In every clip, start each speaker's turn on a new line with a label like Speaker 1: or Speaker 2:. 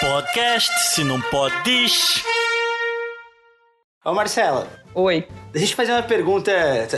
Speaker 1: Podcast, se não pode, diz.
Speaker 2: Ô Marcela.
Speaker 3: Oi.
Speaker 2: Deixa eu te fazer uma pergunta,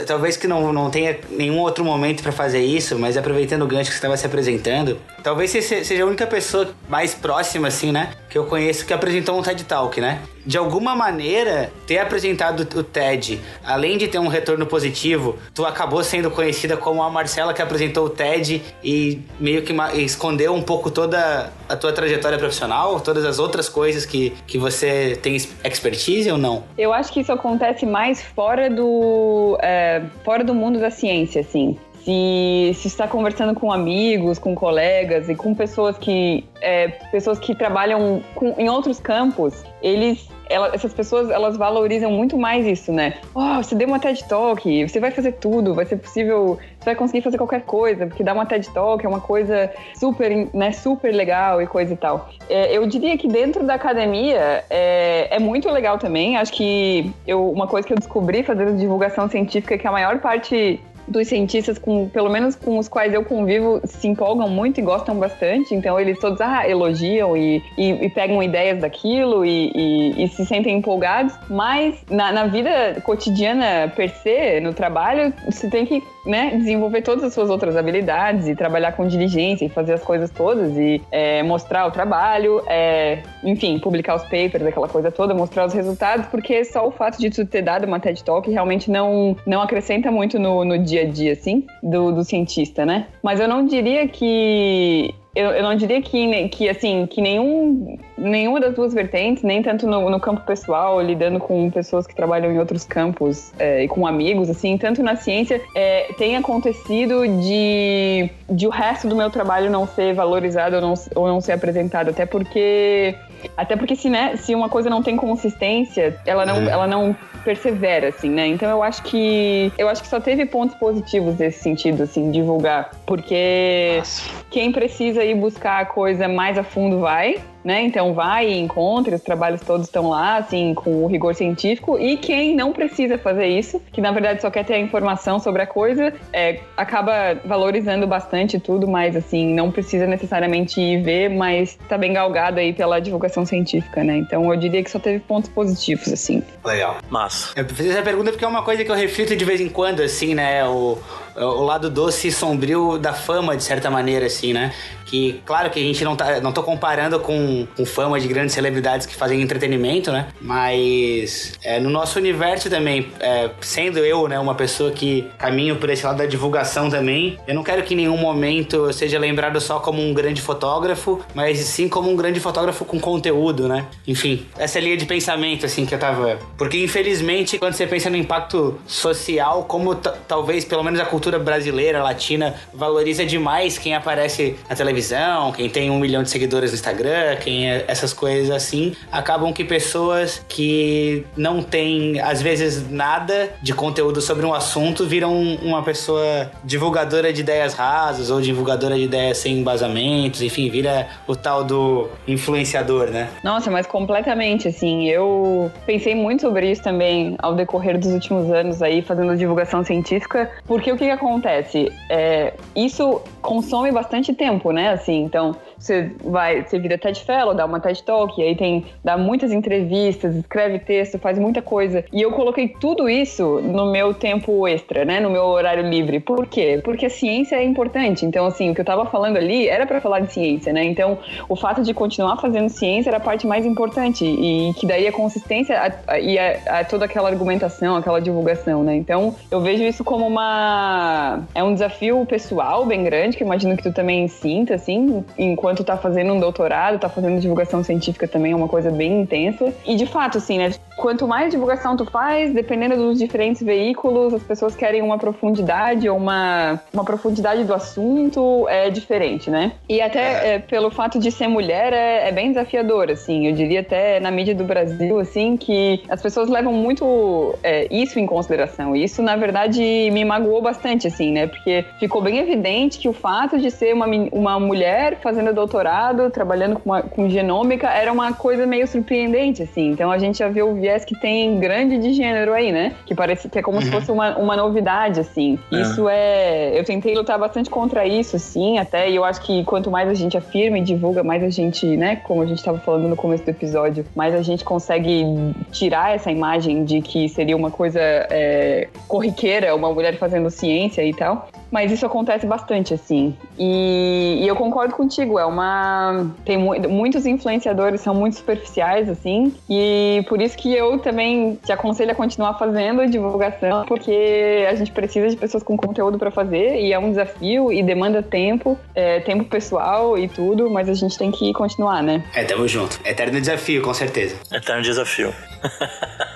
Speaker 2: talvez que não, não tenha nenhum outro momento para fazer isso, mas aproveitando o gancho que você estava se apresentando, talvez você seja a única pessoa mais próxima, assim, né, que eu conheço que apresentou um TED Talk, né? De alguma maneira, ter apresentado o TED, além de ter um retorno positivo, tu acabou sendo conhecida como a Marcela que apresentou o TED e meio que escondeu um pouco toda a tua trajetória profissional, todas as outras coisas que, que você tem expertise ou não?
Speaker 3: Eu acho que isso acontece mais fora do, é, fora do mundo da ciência, assim. Se, se está conversando com amigos, com colegas e com pessoas que, é, pessoas que trabalham com, em outros campos, eles ela, essas pessoas elas valorizam muito mais isso, né? Oh, você deu uma TED Talk, você vai fazer tudo, vai ser possível, você vai conseguir fazer qualquer coisa, porque dar uma TED Talk é uma coisa super, né, super legal e coisa e tal. É, eu diria que dentro da academia é, é muito legal também. Acho que eu, uma coisa que eu descobri fazendo divulgação científica é que a maior parte dos cientistas, com, pelo menos com os quais eu convivo, se empolgam muito e gostam bastante. Então eles todos ah, elogiam e, e, e, pegam ideias daquilo e, e, se sentem empolgados. Mas na, na, vida cotidiana per se, no trabalho, você tem que né, desenvolver todas as suas outras habilidades e trabalhar com diligência e fazer as coisas todas e é, mostrar o trabalho, é, enfim, publicar os papers, aquela coisa toda, mostrar os resultados, porque só o fato de tu ter dado uma TED Talk realmente não, não acrescenta muito no, no dia dia a dia, assim, do, do cientista, né? Mas eu não diria que eu, eu, não diria que, que assim que nenhum, nenhuma das duas vertentes, nem tanto no, no campo pessoal, lidando com pessoas que trabalham em outros campos é, e com amigos, assim, tanto na ciência, é, tem acontecido de, de o resto do meu trabalho não ser valorizado ou não, ou não ser apresentado, até porque até porque se, né, se uma coisa não tem consistência, ela não, é. ela não persevera, assim, né? Então eu acho que eu acho que só teve pontos positivos nesse sentido, assim, divulgar. Porque Nossa. quem precisa ir buscar a coisa mais a fundo vai, né? Então vai e encontre, os trabalhos todos estão lá, assim, com o rigor científico. E quem não precisa fazer isso, que na verdade só quer ter a informação sobre a coisa, é, acaba valorizando bastante tudo, mas assim, não precisa necessariamente ir ver, mas tá bem galgado aí pela divulgação científica, né? Então eu diria que só teve pontos positivos, assim.
Speaker 2: Legal. Massa. Eu fiz essa pergunta porque é uma coisa que eu reflito de vez em quando, assim, né? O, o lado doce e sombrio da fama, de certa maneira, assim, né? Que, claro que a gente não tá. Não tô comparando com, com fama de grandes celebridades que fazem entretenimento, né? Mas é, no nosso universo também, é, sendo eu, né, uma pessoa que caminho por esse lado da divulgação também, eu não quero que em nenhum momento eu seja lembrado só como um grande fotógrafo, mas sim como um grande fotógrafo com conteúdo, né? Enfim, essa linha de pensamento, assim, que eu tava. Porque infelizmente, quando você pensa no impacto social, como talvez pelo menos a cultura brasileira, latina, valoriza demais quem aparece na televisão quem tem um milhão de seguidores no Instagram, quem é essas coisas assim, acabam que pessoas que não têm, às vezes, nada de conteúdo sobre um assunto viram uma pessoa divulgadora de ideias rasas ou divulgadora de ideias sem embasamentos, enfim, vira o tal do influenciador, né?
Speaker 3: Nossa, mas completamente, assim, eu pensei muito sobre isso também ao decorrer dos últimos anos aí, fazendo divulgação científica, porque o que acontece? É, isso consome bastante tempo, né? Assim, então você vai, você vira TED Fellow, dá uma TED Talk, aí tem, dá muitas entrevistas, escreve texto, faz muita coisa. E eu coloquei tudo isso no meu tempo extra, né? No meu horário livre. Por quê? Porque ciência é importante. Então, assim, o que eu tava falando ali era para falar de ciência, né? Então, o fato de continuar fazendo ciência era a parte mais importante. E que daí a consistência a, a, e a, a toda aquela argumentação, aquela divulgação, né? Então, eu vejo isso como uma. É um desafio pessoal bem grande, que eu imagino que tu também sinta, assim, enquanto enquanto tá fazendo um doutorado, tá fazendo divulgação científica também, é uma coisa bem intensa. E de fato, assim, né? Quanto mais divulgação tu faz, dependendo dos diferentes veículos, as pessoas querem uma profundidade ou uma, uma profundidade do assunto é diferente, né? E até é. É, pelo fato de ser mulher é, é, bem desafiador, assim. Eu diria até na mídia do Brasil, assim, que as pessoas levam muito é, isso em consideração. E isso, na verdade, me magoou bastante, assim, né? Porque ficou bem evidente que o fato de ser uma, uma mulher fazendo doutorado, trabalhando com, uma, com genômica, era uma coisa meio surpreendente, assim. Então a gente já viu viés que tem grande de gênero aí, né? Que parece que é como uhum. se fosse uma, uma novidade, assim. É. Isso é. Eu tentei lutar bastante contra isso, assim, até, e eu acho que quanto mais a gente afirma e divulga, mais a gente, né, como a gente estava falando no começo do episódio, mais a gente consegue tirar essa imagem de que seria uma coisa é, corriqueira, uma mulher fazendo ciência e tal. Mas isso acontece bastante, assim. E, e eu concordo contigo, é uma. Tem mu muitos influenciadores são muito superficiais, assim. E por isso que eu também te aconselho a continuar fazendo divulgação, porque a gente precisa de pessoas com conteúdo para fazer, e é um desafio e demanda tempo, é, tempo pessoal e tudo, mas a gente tem que continuar, né?
Speaker 2: É, tamo junto. Eterno desafio, com certeza.
Speaker 1: Eterno desafio.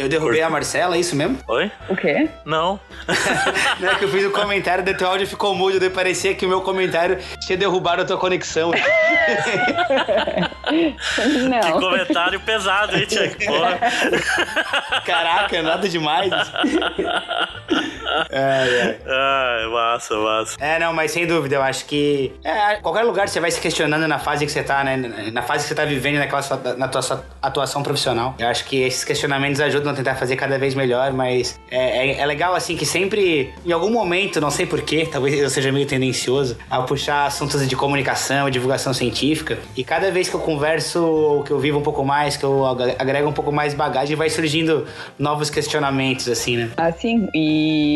Speaker 2: Eu derrubei Por... a Marcela, é isso mesmo?
Speaker 1: Oi?
Speaker 3: O quê?
Speaker 1: Não.
Speaker 2: Não é que eu fiz o um comentário, daí teu áudio ficou mudo, daí parecia que o meu comentário tinha derrubado a tua conexão.
Speaker 1: Não. Que comentário pesado, hein, Tia?
Speaker 2: Caraca, nada demais.
Speaker 1: é, é. Ah, massa, massa.
Speaker 2: É, não, mas sem dúvida, eu acho que é, qualquer lugar você vai se questionando na fase que você tá, né? Na fase que você tá vivendo naquela sua, na tua sua atuação profissional. Eu acho que esses questionamentos ajudam a tentar fazer cada vez melhor, mas é, é, é legal, assim, que sempre, em algum momento, não sei porquê, talvez eu seja meio tendencioso, a puxar assuntos de comunicação e divulgação científica. E cada vez que eu converso, que eu vivo um pouco mais, que eu agrego um pouco mais bagagem, vai surgindo novos questionamentos, assim, né?
Speaker 3: Ah, sim.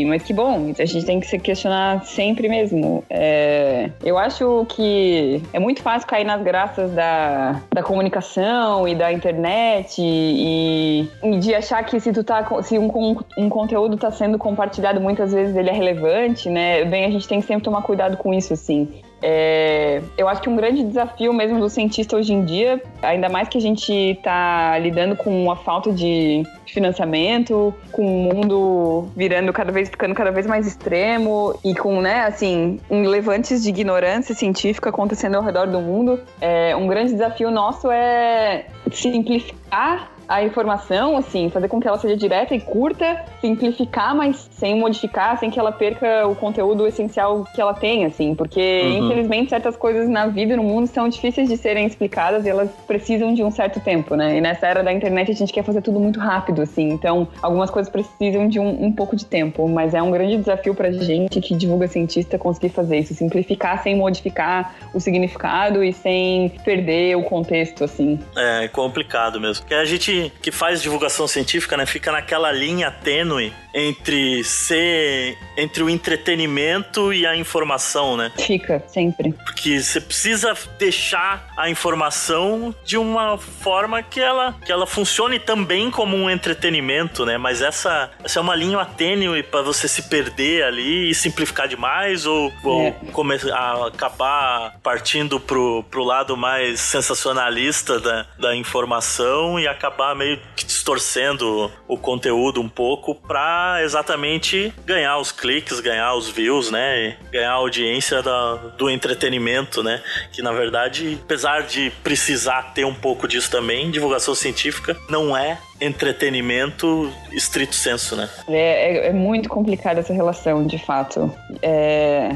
Speaker 3: Mas que bom, a gente tem que se questionar sempre mesmo. É... Eu acho que é muito fácil cair nas graças da, da comunicação e da internet e, e de achar que se tu tá se um, um conteúdo está sendo compartilhado muitas vezes ele é relevante, né? Bem, a gente tem que sempre tomar cuidado com isso, assim. É, eu acho que um grande desafio mesmo do cientista hoje em dia, ainda mais que a gente está lidando com a falta de financiamento, com o mundo virando cada vez ficando cada vez mais extremo e com, né, assim, levantes de ignorância científica acontecendo ao redor do mundo. É, um grande desafio nosso é simplificar a informação, assim, fazer com que ela seja direta e curta, simplificar, mas sem modificar, sem que ela perca o conteúdo essencial que ela tem, assim, porque uhum. infelizmente certas coisas na vida e no mundo são difíceis de serem explicadas e elas precisam de um certo tempo, né? E nessa era da internet a gente quer fazer tudo muito rápido, assim, então algumas coisas precisam de um, um pouco de tempo, mas é um grande desafio pra gente que divulga cientista conseguir fazer isso, simplificar sem modificar o significado e sem perder o contexto, assim.
Speaker 1: É complicado mesmo, porque a gente que faz divulgação científica, né, fica naquela linha tênue entre ser entre o entretenimento e a informação, né?
Speaker 3: Fica sempre.
Speaker 1: Porque você precisa deixar a informação de uma forma que ela que ela funcione também como um entretenimento, né? Mas essa essa é uma linha tênue para você se perder ali e simplificar demais ou, é. ou começar a acabar partindo pro, pro lado mais sensacionalista da, da informação e acabar meio que distorcendo o conteúdo um pouco para exatamente ganhar os cliques, ganhar os views, né? ganhar a audiência da, do entretenimento, né? Que na verdade, apesar de precisar ter um pouco disso também, divulgação científica não é entretenimento estrito senso, né?
Speaker 3: É, é, é muito complicada essa relação, de fato. É.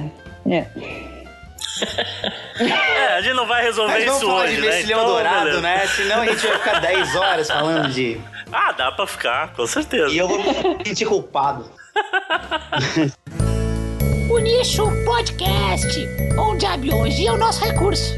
Speaker 3: é.
Speaker 1: a gente não vai resolver isso falar hoje, de
Speaker 2: né? Então, Dourado, beleza. né? Senão a gente vai ficar 10 horas falando de.
Speaker 1: Ah, dá pra ficar, com certeza.
Speaker 2: E eu vou me sentir culpado.
Speaker 4: o Nicho Podcast, onde a biologia é o nosso recurso.